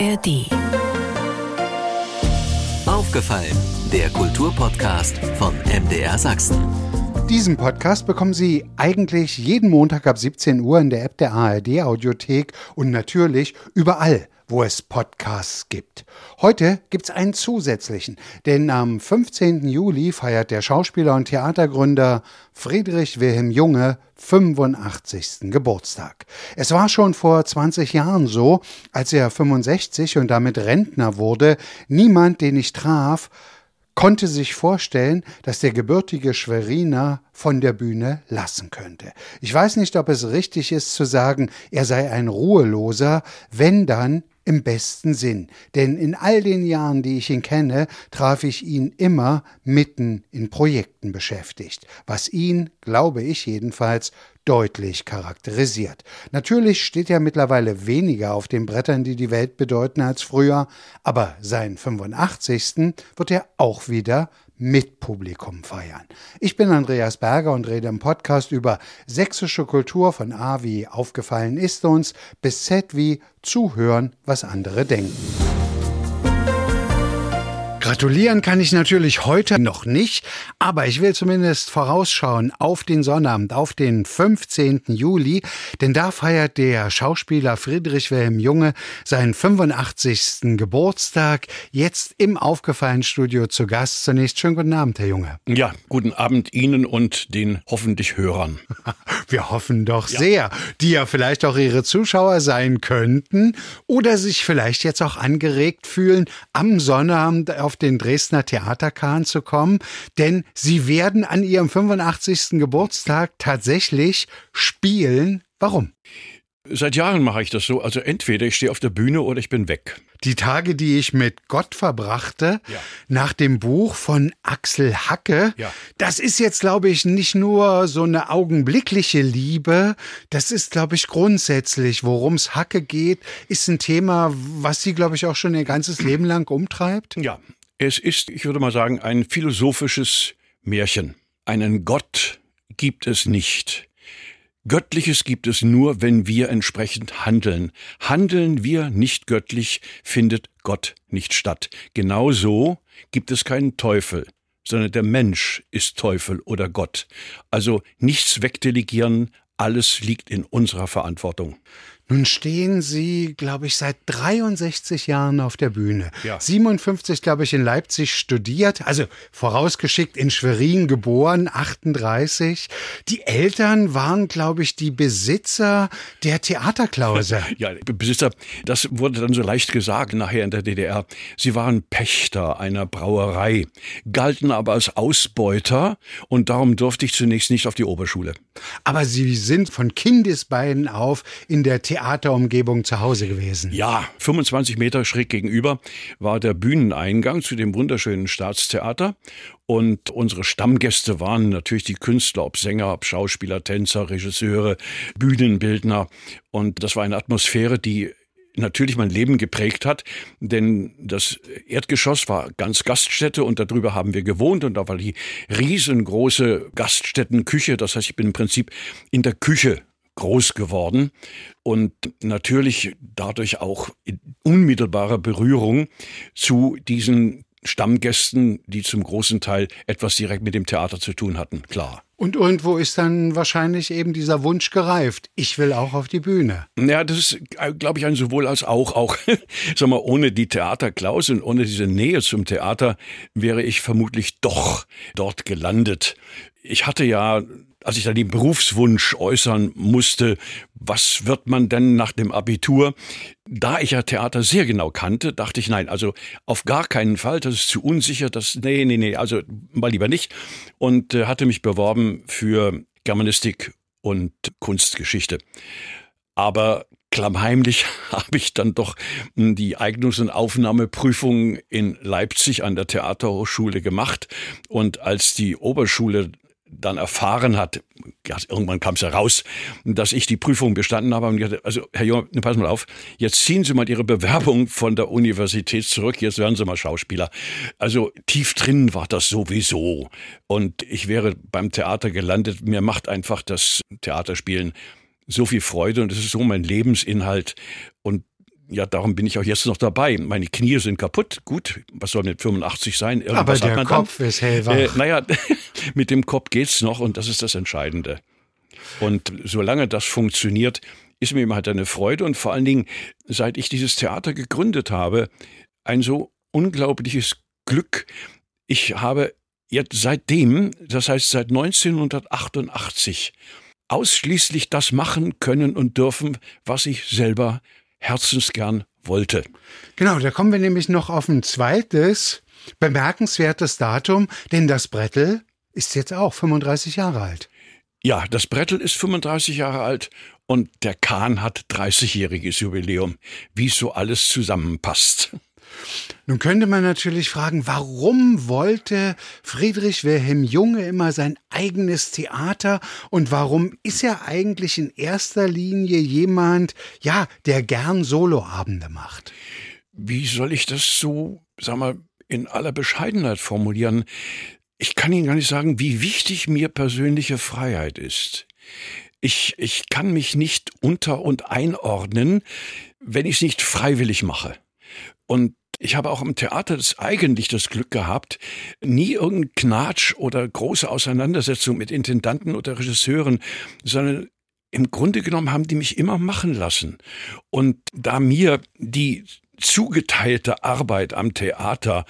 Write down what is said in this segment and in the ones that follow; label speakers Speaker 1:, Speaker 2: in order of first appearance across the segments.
Speaker 1: ARD.
Speaker 2: Aufgefallen, der Kulturpodcast von MDR Sachsen.
Speaker 3: Diesen Podcast bekommen Sie eigentlich jeden Montag ab 17 Uhr in der App der ARD Audiothek und natürlich überall, wo es Podcasts gibt. Heute gibt es einen zusätzlichen, denn am 15. Juli feiert der Schauspieler und Theatergründer Friedrich Wilhelm Junge 85. Geburtstag. Es war schon vor 20 Jahren so, als er 65 und damit Rentner wurde, niemand, den ich traf, konnte sich vorstellen, dass der gebürtige Schweriner von der Bühne lassen könnte. Ich weiß nicht, ob es richtig ist zu sagen, er sei ein Ruheloser, wenn dann im besten Sinn. Denn in all den Jahren, die ich ihn kenne, traf ich ihn immer mitten in Projekten beschäftigt, was ihn, glaube ich jedenfalls, deutlich charakterisiert. Natürlich steht er mittlerweile weniger auf den Brettern, die die Welt bedeuten, als früher, aber seinen 85. wird er auch wieder mit Publikum feiern. Ich bin Andreas Berger und rede im Podcast über sächsische Kultur von A wie aufgefallen ist uns bis Z wie zuhören, was andere denken. Gratulieren kann ich natürlich heute noch nicht, aber ich will zumindest vorausschauen auf den Sonnabend, auf den 15. Juli, denn da feiert der Schauspieler Friedrich Wilhelm Junge seinen 85. Geburtstag. Jetzt im Aufgefallen Studio zu Gast. Zunächst schönen guten Abend, Herr Junge.
Speaker 4: Ja, guten Abend Ihnen und den hoffentlich Hörern.
Speaker 3: Wir hoffen doch ja. sehr, die ja vielleicht auch Ihre Zuschauer sein könnten oder sich vielleicht jetzt auch angeregt fühlen, am Sonnabend auf auf den Dresdner Theaterkahn zu kommen, denn sie werden an ihrem 85. Geburtstag tatsächlich spielen. Warum?
Speaker 4: Seit Jahren mache ich das so. Also entweder ich stehe auf der Bühne oder ich bin weg.
Speaker 3: Die Tage, die ich mit Gott verbrachte, ja. nach dem Buch von Axel Hacke, ja. das ist jetzt, glaube ich, nicht nur so eine augenblickliche Liebe, das ist, glaube ich, grundsätzlich, worum es Hacke geht, ist ein Thema, was sie, glaube ich, auch schon ihr ganzes Leben lang umtreibt.
Speaker 4: Ja, es ist, ich würde mal sagen, ein philosophisches Märchen. Einen Gott gibt es nicht. Göttliches gibt es nur, wenn wir entsprechend handeln. Handeln wir nicht göttlich, findet Gott nicht statt. Genauso gibt es keinen Teufel, sondern der Mensch ist Teufel oder Gott. Also nichts wegdelegieren, alles liegt in unserer Verantwortung.
Speaker 3: Nun stehen Sie, glaube ich, seit 63 Jahren auf der Bühne. Ja. 57, glaube ich, in Leipzig studiert, also vorausgeschickt in Schwerin geboren, 38. Die Eltern waren, glaube ich, die Besitzer der Theaterklause.
Speaker 4: ja, Besitzer, das wurde dann so leicht gesagt nachher in der DDR. Sie waren Pächter einer Brauerei, galten aber als Ausbeuter und darum durfte ich zunächst nicht auf die Oberschule.
Speaker 3: Aber Sie sind von Kindesbeinen auf in der Theaterklause Theaterumgebung zu Hause gewesen.
Speaker 4: Ja, 25 Meter schräg gegenüber war der Bühneneingang zu dem wunderschönen Staatstheater. Und unsere Stammgäste waren natürlich die Künstler, ob Sänger, ob Schauspieler, Tänzer, Regisseure, Bühnenbildner. Und das war eine Atmosphäre, die natürlich mein Leben geprägt hat, denn das Erdgeschoss war ganz Gaststätte und darüber haben wir gewohnt und da war die riesengroße Gaststättenküche. Das heißt, ich bin im Prinzip in der Küche groß geworden und natürlich dadurch auch in unmittelbarer Berührung zu diesen Stammgästen, die zum großen Teil etwas direkt mit dem Theater zu tun hatten, klar.
Speaker 3: Und irgendwo ist dann wahrscheinlich eben dieser Wunsch gereift. Ich will auch auf die Bühne.
Speaker 4: Ja, das ist, glaube ich, ein sowohl als auch. Auch, sag mal, ohne die Theaterklaus und ohne diese Nähe zum Theater wäre ich vermutlich doch dort gelandet. Ich hatte ja als ich dann den Berufswunsch äußern musste, was wird man denn nach dem Abitur? Da ich ja Theater sehr genau kannte, dachte ich, nein, also auf gar keinen Fall, das ist zu unsicher, das, nee, nee, nee, also mal lieber nicht. Und äh, hatte mich beworben für Germanistik und Kunstgeschichte. Aber klammheimlich habe ich dann doch hm, die Eignungs- und Aufnahmeprüfung in Leipzig an der Theaterhochschule gemacht. Und als die Oberschule dann erfahren hat, ja, irgendwann kam es heraus, dass ich die Prüfung bestanden habe und gesagt, also Herr Junge, pass mal auf, jetzt ziehen Sie mal Ihre Bewerbung von der Universität zurück, jetzt werden Sie mal Schauspieler. Also tief drin war das sowieso und ich wäre beim Theater gelandet. Mir macht einfach das Theaterspielen so viel Freude und es ist so mein Lebensinhalt ja, darum bin ich auch jetzt noch dabei. Meine Knie sind kaputt. Gut, was soll mit 85 sein?
Speaker 3: Irgendwas Aber der Kopf dann. ist hellwach. Äh,
Speaker 4: naja, mit dem Kopf geht's noch und das ist das Entscheidende. Und solange das funktioniert, ist mir immer halt eine Freude und vor allen Dingen, seit ich dieses Theater gegründet habe, ein so unglaubliches Glück. Ich habe jetzt seitdem, das heißt seit 1988, ausschließlich das machen können und dürfen, was ich selber herzensgern wollte.
Speaker 3: Genau, da kommen wir nämlich noch auf ein zweites bemerkenswertes Datum, denn das Brettel ist jetzt auch 35 Jahre alt.
Speaker 4: Ja, das Brettel ist 35 Jahre alt und der Kahn hat 30-jähriges Jubiläum, wie so alles zusammenpasst.
Speaker 3: Nun könnte man natürlich fragen, warum wollte Friedrich Wilhelm Junge immer sein eigenes Theater und warum ist er eigentlich in erster Linie jemand, ja, der gern Soloabende macht?
Speaker 4: Wie soll ich das so, sag mal, in aller Bescheidenheit formulieren? Ich kann Ihnen gar nicht sagen, wie wichtig mir persönliche Freiheit ist. Ich, ich kann mich nicht unter und einordnen, wenn ich es nicht freiwillig mache. Und ich habe auch im Theater das eigentlich das Glück gehabt, nie irgendeinen Knatsch oder große Auseinandersetzung mit Intendanten oder Regisseuren, sondern im Grunde genommen haben die mich immer machen lassen. Und da mir die zugeteilte Arbeit am Theater.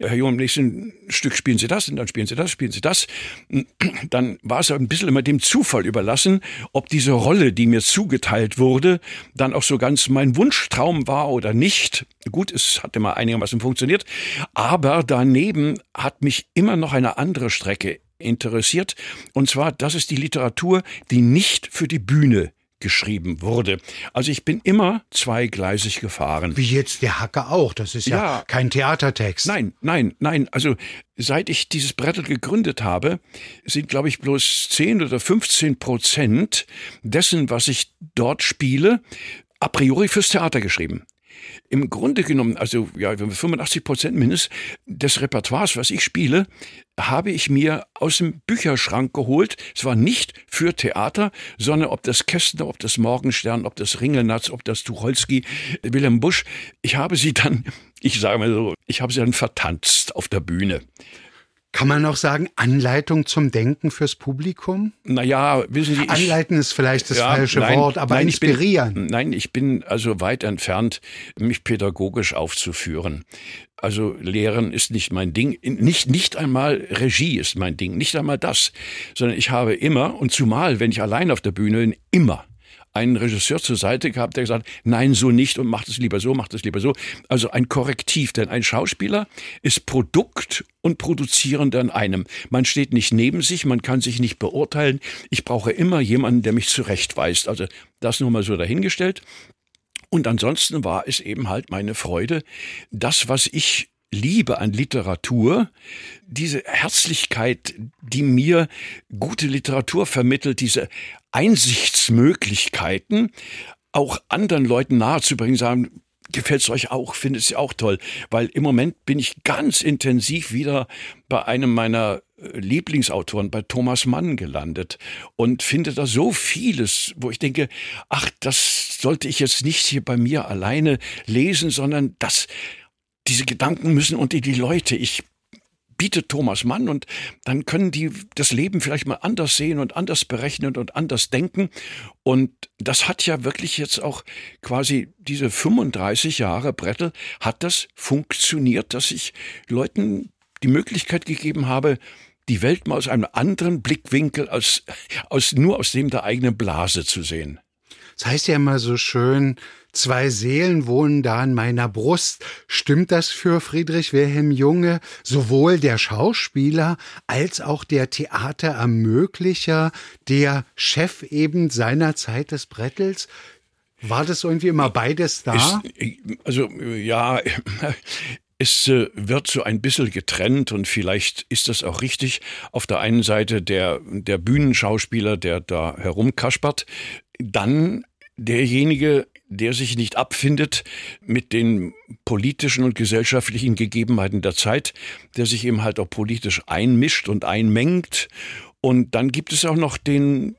Speaker 4: Herr Jung, im nächsten Stück spielen Sie das und dann spielen Sie das, spielen Sie das. Dann war es ein bisschen immer dem Zufall überlassen, ob diese Rolle, die mir zugeteilt wurde, dann auch so ganz mein Wunschtraum war oder nicht. Gut, es hat immer einigermaßen funktioniert. Aber daneben hat mich immer noch eine andere Strecke interessiert. Und zwar, das ist die Literatur, die nicht für die Bühne geschrieben wurde. Also ich bin immer zweigleisig gefahren.
Speaker 3: Wie jetzt der Hacker auch. Das ist ja, ja kein Theatertext.
Speaker 4: Nein, nein, nein. Also seit ich dieses Brettel gegründet habe, sind, glaube ich, bloß 10 oder 15 Prozent dessen, was ich dort spiele, a priori fürs Theater geschrieben im Grunde genommen, also ja, 85 Prozent mindestens des Repertoires, was ich spiele, habe ich mir aus dem Bücherschrank geholt. Es war nicht für Theater, sondern ob das Kästner, ob das Morgenstern, ob das Ringelnatz, ob das Tucholsky, Wilhelm Busch. Ich habe sie dann, ich sage mal so, ich habe sie dann vertanzt auf der Bühne.
Speaker 3: Kann man auch sagen, Anleitung zum Denken fürs Publikum?
Speaker 4: Naja, wissen Sie. Ich,
Speaker 3: Anleiten ist vielleicht das ja, falsche nein, Wort, aber nein, inspirieren.
Speaker 4: Ich bin, nein, ich bin also weit entfernt, mich pädagogisch aufzuführen. Also Lehren ist nicht mein Ding. Nicht, nicht einmal Regie ist mein Ding. Nicht einmal das. Sondern ich habe immer, und zumal, wenn ich allein auf der Bühne bin, immer einen Regisseur zur Seite gehabt, der gesagt, nein, so nicht und macht es lieber so, macht es lieber so. Also ein Korrektiv, denn ein Schauspieler ist Produkt und Produzierend an einem. Man steht nicht neben sich, man kann sich nicht beurteilen. Ich brauche immer jemanden, der mich zurechtweist. Also das nur mal so dahingestellt. Und ansonsten war es eben halt meine Freude, das, was ich liebe an Literatur, diese Herzlichkeit, die mir gute Literatur vermittelt, diese Einsichtsmöglichkeiten, auch anderen Leuten nahezubringen, sagen, gefällt es euch auch, findet es auch toll, weil im Moment bin ich ganz intensiv wieder bei einem meiner äh, Lieblingsautoren, bei Thomas Mann gelandet und finde da so vieles, wo ich denke, ach, das sollte ich jetzt nicht hier bei mir alleine lesen, sondern das diese Gedanken müssen unter die Leute. Ich biete Thomas Mann und dann können die das Leben vielleicht mal anders sehen und anders berechnen und anders denken. Und das hat ja wirklich jetzt auch quasi diese 35 Jahre Brettel hat das funktioniert, dass ich Leuten die Möglichkeit gegeben habe, die Welt mal aus einem anderen Blickwinkel als, aus, nur aus dem der eigenen Blase zu sehen.
Speaker 3: Das heißt ja immer so schön, Zwei Seelen wohnen da in meiner Brust. Stimmt das für Friedrich Wilhelm Junge? Sowohl der Schauspieler als auch der Theaterermöglicher, der Chef eben seiner Zeit des Brettels? War das irgendwie immer beides da?
Speaker 4: Ist, also ja, es äh, wird so ein bisschen getrennt und vielleicht ist das auch richtig. Auf der einen Seite der, der Bühnenschauspieler, der da herumkaspert, dann derjenige, der sich nicht abfindet mit den politischen und gesellschaftlichen Gegebenheiten der Zeit, der sich eben halt auch politisch einmischt und einmengt. Und dann gibt es auch noch den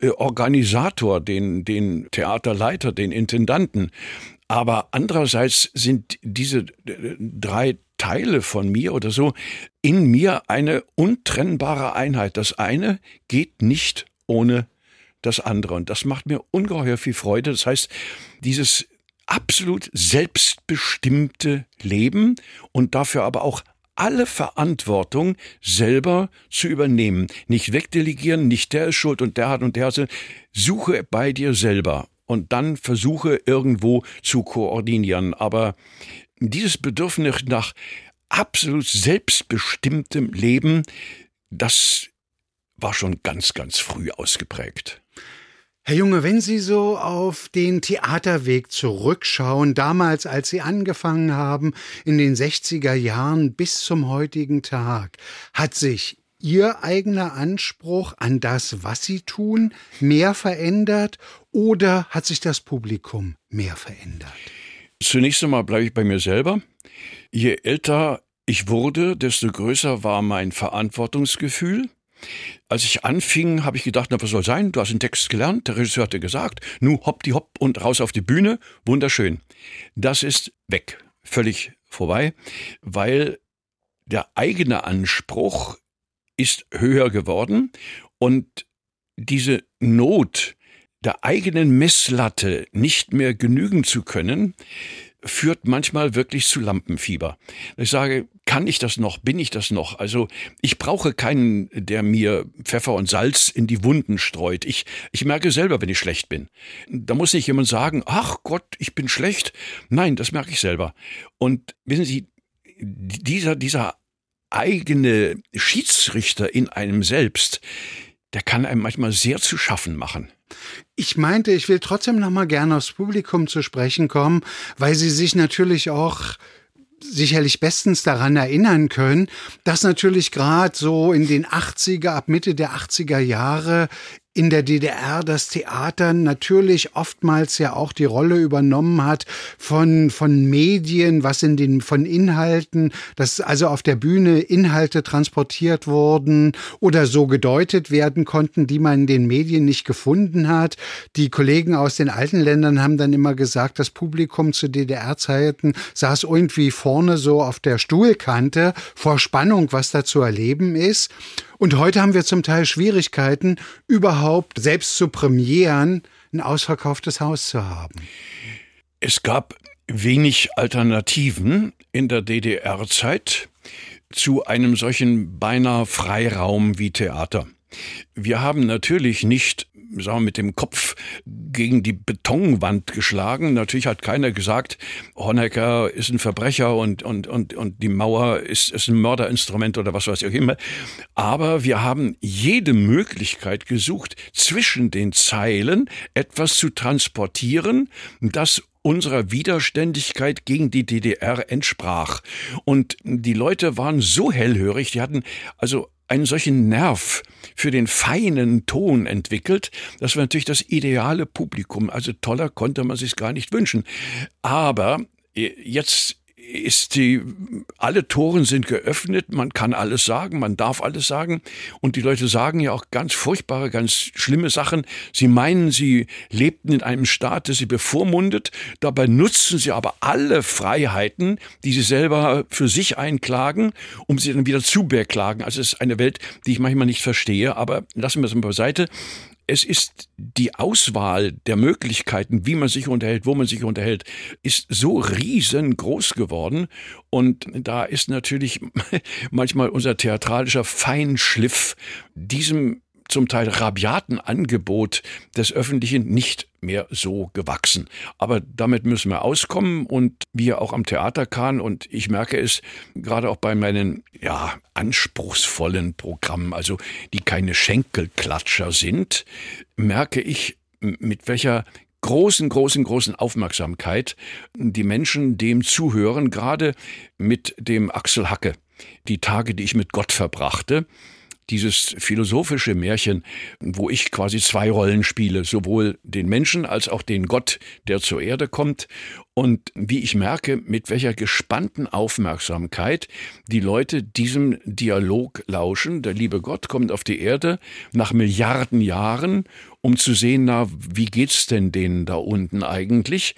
Speaker 4: äh, Organisator, den, den Theaterleiter, den Intendanten. Aber andererseits sind diese äh, drei Teile von mir oder so in mir eine untrennbare Einheit. Das eine geht nicht ohne das andere. Und das macht mir ungeheuer viel Freude. Das heißt, dieses absolut selbstbestimmte Leben und dafür aber auch alle Verantwortung selber zu übernehmen. Nicht wegdelegieren, nicht der ist schuld und der hat und der hat. Suche bei dir selber und dann versuche irgendwo zu koordinieren. Aber dieses Bedürfnis nach absolut selbstbestimmtem Leben, das war schon ganz, ganz früh ausgeprägt.
Speaker 3: Herr Junge, wenn Sie so auf den Theaterweg zurückschauen, damals als Sie angefangen haben, in den 60er Jahren bis zum heutigen Tag, hat sich Ihr eigener Anspruch an das, was Sie tun, mehr verändert oder hat sich das Publikum mehr verändert?
Speaker 4: Zunächst einmal bleibe ich bei mir selber. Je älter ich wurde, desto größer war mein Verantwortungsgefühl. Als ich anfing, habe ich gedacht, na, was soll sein? Du hast einen Text gelernt, der Regisseur hatte gesagt, nu hopp die hopp und raus auf die Bühne. Wunderschön. Das ist weg. Völlig vorbei, weil der eigene Anspruch ist höher geworden und diese Not der eigenen Messlatte nicht mehr genügen zu können, führt manchmal wirklich zu Lampenfieber. Ich sage, kann ich das noch? Bin ich das noch? Also ich brauche keinen, der mir Pfeffer und Salz in die Wunden streut. Ich, ich merke selber, wenn ich schlecht bin. Da muss nicht jemand sagen, ach Gott, ich bin schlecht. Nein, das merke ich selber. Und wissen Sie, dieser, dieser eigene Schiedsrichter in einem selbst, der kann einem manchmal sehr zu schaffen machen.
Speaker 3: Ich meinte, ich will trotzdem noch mal gerne aufs Publikum zu sprechen kommen, weil sie sich natürlich auch sicherlich bestens daran erinnern können, dass natürlich gerade so in den 80er, ab Mitte der 80er Jahre in der DDR das Theater natürlich oftmals ja auch die Rolle übernommen hat von, von Medien, was in den, von Inhalten, dass also auf der Bühne Inhalte transportiert wurden oder so gedeutet werden konnten, die man in den Medien nicht gefunden hat. Die Kollegen aus den alten Ländern haben dann immer gesagt, das Publikum zu DDR-Zeiten saß irgendwie vorne so auf der Stuhlkante vor Spannung, was da zu erleben ist. Und heute haben wir zum Teil Schwierigkeiten, überhaupt selbst zu Premieren ein ausverkauftes Haus zu haben.
Speaker 4: Es gab wenig Alternativen in der DDR-Zeit zu einem solchen beinahe Freiraum wie Theater. Wir haben natürlich nicht sagen wir, mit dem Kopf gegen die Betonwand geschlagen. Natürlich hat keiner gesagt, Honecker ist ein Verbrecher und, und, und, und die Mauer ist, ist ein Mörderinstrument oder was weiß ich auch immer. Aber wir haben jede Möglichkeit gesucht, zwischen den Zeilen etwas zu transportieren, das unserer Widerständigkeit gegen die DDR entsprach. Und die Leute waren so hellhörig, die hatten also einen solchen Nerv für den feinen Ton entwickelt. Das war natürlich das ideale Publikum. Also toller konnte man sich gar nicht wünschen. Aber äh, jetzt ist die, alle Toren sind geöffnet, man kann alles sagen, man darf alles sagen und die Leute sagen ja auch ganz furchtbare, ganz schlimme Sachen. Sie meinen, sie lebten in einem Staat, der sie bevormundet, dabei nutzen sie aber alle Freiheiten, die sie selber für sich einklagen, um sie dann wieder zu beklagen. Also es ist eine Welt, die ich manchmal nicht verstehe, aber lassen wir es mal beiseite es ist die Auswahl der Möglichkeiten, wie man sich unterhält, wo man sich unterhält, ist so riesengroß geworden. Und da ist natürlich manchmal unser theatralischer Feinschliff diesem zum Teil rabiaten Angebot des Öffentlichen nicht mehr so gewachsen. Aber damit müssen wir auskommen und wir auch am Theater kann und ich merke es gerade auch bei meinen ja anspruchsvollen Programmen, also die keine Schenkelklatscher sind, merke ich mit welcher großen, großen, großen Aufmerksamkeit die Menschen dem zuhören, gerade mit dem Axel Hacke. Die Tage, die ich mit Gott verbrachte, dieses philosophische Märchen, wo ich quasi zwei Rollen spiele, sowohl den Menschen als auch den Gott, der zur Erde kommt. Und wie ich merke, mit welcher gespannten Aufmerksamkeit die Leute diesem Dialog lauschen. Der liebe Gott kommt auf die Erde nach Milliarden Jahren, um zu sehen, na, wie geht's denn denen da unten eigentlich?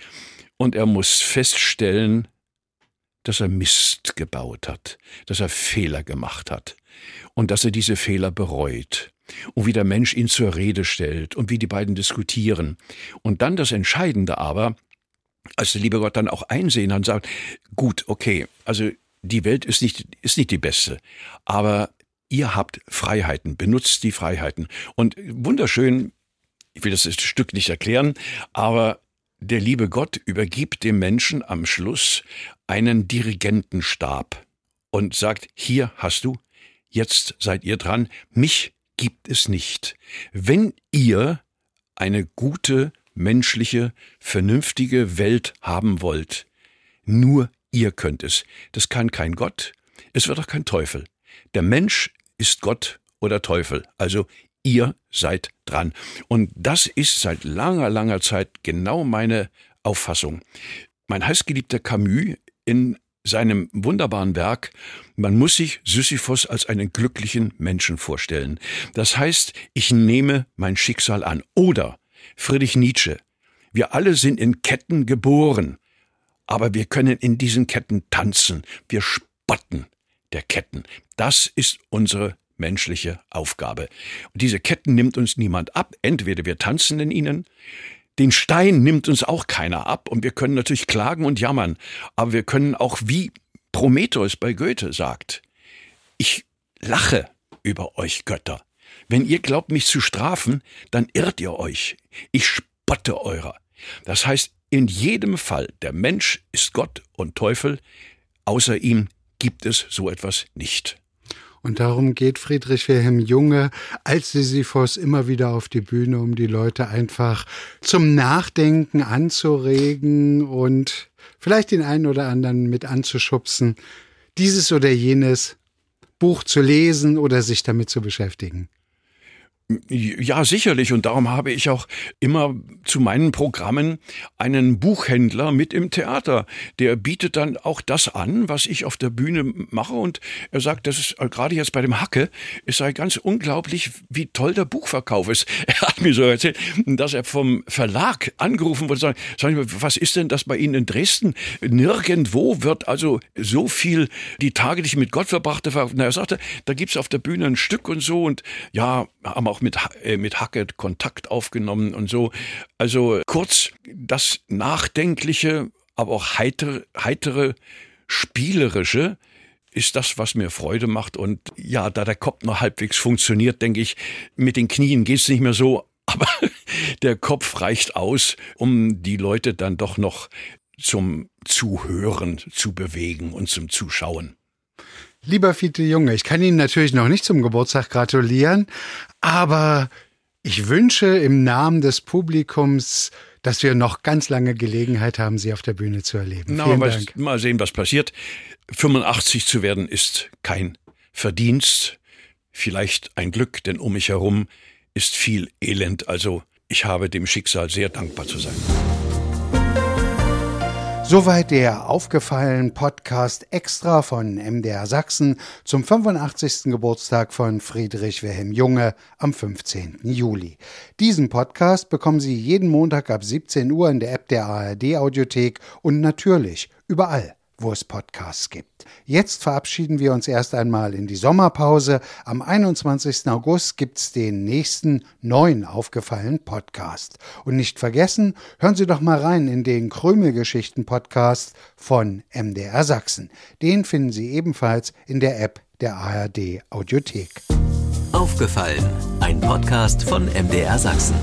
Speaker 4: Und er muss feststellen, dass er Mist gebaut hat, dass er Fehler gemacht hat und dass er diese Fehler bereut und wie der Mensch ihn zur Rede stellt und wie die beiden diskutieren. Und dann das Entscheidende aber, als der liebe Gott dann auch einsehen und sagt, gut, okay, also die Welt ist nicht, ist nicht die beste, aber ihr habt Freiheiten, benutzt die Freiheiten. Und wunderschön, ich will das Stück nicht erklären, aber der liebe Gott übergibt dem Menschen am Schluss einen Dirigentenstab und sagt, hier hast du, jetzt seid ihr dran, mich gibt es nicht. Wenn ihr eine gute, menschliche, vernünftige Welt haben wollt, nur ihr könnt es. Das kann kein Gott, es wird auch kein Teufel. Der Mensch ist Gott oder Teufel, also ihr seid dran. Und das ist seit langer, langer Zeit genau meine Auffassung. Mein heißgeliebter Camus in seinem wunderbaren Werk, man muss sich Sisyphos als einen glücklichen Menschen vorstellen. Das heißt, ich nehme mein Schicksal an. Oder Friedrich Nietzsche, wir alle sind in Ketten geboren, aber wir können in diesen Ketten tanzen. Wir spotten der Ketten. Das ist unsere menschliche Aufgabe. Und diese Ketten nimmt uns niemand ab. Entweder wir tanzen in ihnen, den Stein nimmt uns auch keiner ab und wir können natürlich klagen und jammern, aber wir können auch wie Prometheus bei Goethe sagt, ich lache über euch Götter. Wenn ihr glaubt, mich zu strafen, dann irrt ihr euch. Ich spotte eurer. Das heißt, in jedem Fall, der Mensch ist Gott und Teufel, außer ihm gibt es so etwas nicht.
Speaker 3: Und darum geht Friedrich Wilhelm Junge als Sisyphos immer wieder auf die Bühne, um die Leute einfach zum Nachdenken anzuregen und vielleicht den einen oder anderen mit anzuschubsen, dieses oder jenes Buch zu lesen oder sich damit zu beschäftigen.
Speaker 4: Ja, sicherlich. Und darum habe ich auch immer zu meinen Programmen einen Buchhändler mit im Theater. Der bietet dann auch das an, was ich auf der Bühne mache. Und er sagt, das ist äh, gerade jetzt bei dem Hacke, es sei ganz unglaublich, wie toll der Buchverkauf ist. Er hat mir so erzählt, dass er vom Verlag angerufen wurde. Sagen, was ist denn das bei Ihnen in Dresden? Nirgendwo wird also so viel die Tage, die ich mit Gott verbrachte. Na, er sagte, da gibt's auf der Bühne ein Stück und so. Und ja, haben auch mit, äh, mit Hackett Kontakt aufgenommen und so. Also kurz, das Nachdenkliche, aber auch heitere, heitere Spielerische ist das, was mir Freude macht. Und ja, da der Kopf noch halbwegs funktioniert, denke ich, mit den Knien geht's nicht mehr so, aber der Kopf reicht aus, um die Leute dann doch noch zum Zuhören zu bewegen und zum Zuschauen.
Speaker 3: Lieber Fiete Junge, ich kann Ihnen natürlich noch nicht zum Geburtstag gratulieren, aber ich wünsche im Namen des Publikums, dass wir noch ganz lange Gelegenheit haben, Sie auf der Bühne zu erleben.
Speaker 4: Na, Vielen Dank. Mal sehen, was passiert. 85 zu werden ist kein Verdienst, vielleicht ein Glück, denn um mich herum ist viel Elend. Also ich habe dem Schicksal sehr dankbar zu sein.
Speaker 3: Soweit der aufgefallen Podcast extra von MDR Sachsen zum 85. Geburtstag von Friedrich Wilhelm Junge am 15. Juli. Diesen Podcast bekommen Sie jeden Montag ab 17 Uhr in der App der ARD Audiothek und natürlich überall wo es Podcasts gibt. Jetzt verabschieden wir uns erst einmal in die Sommerpause. Am 21. August gibt's den nächsten neuen aufgefallenen Podcast. Und nicht vergessen, hören Sie doch mal rein in den Krümelgeschichten-Podcast von MDR Sachsen. Den finden Sie ebenfalls in der App der ARD Audiothek.
Speaker 2: Aufgefallen, ein Podcast von MDR Sachsen.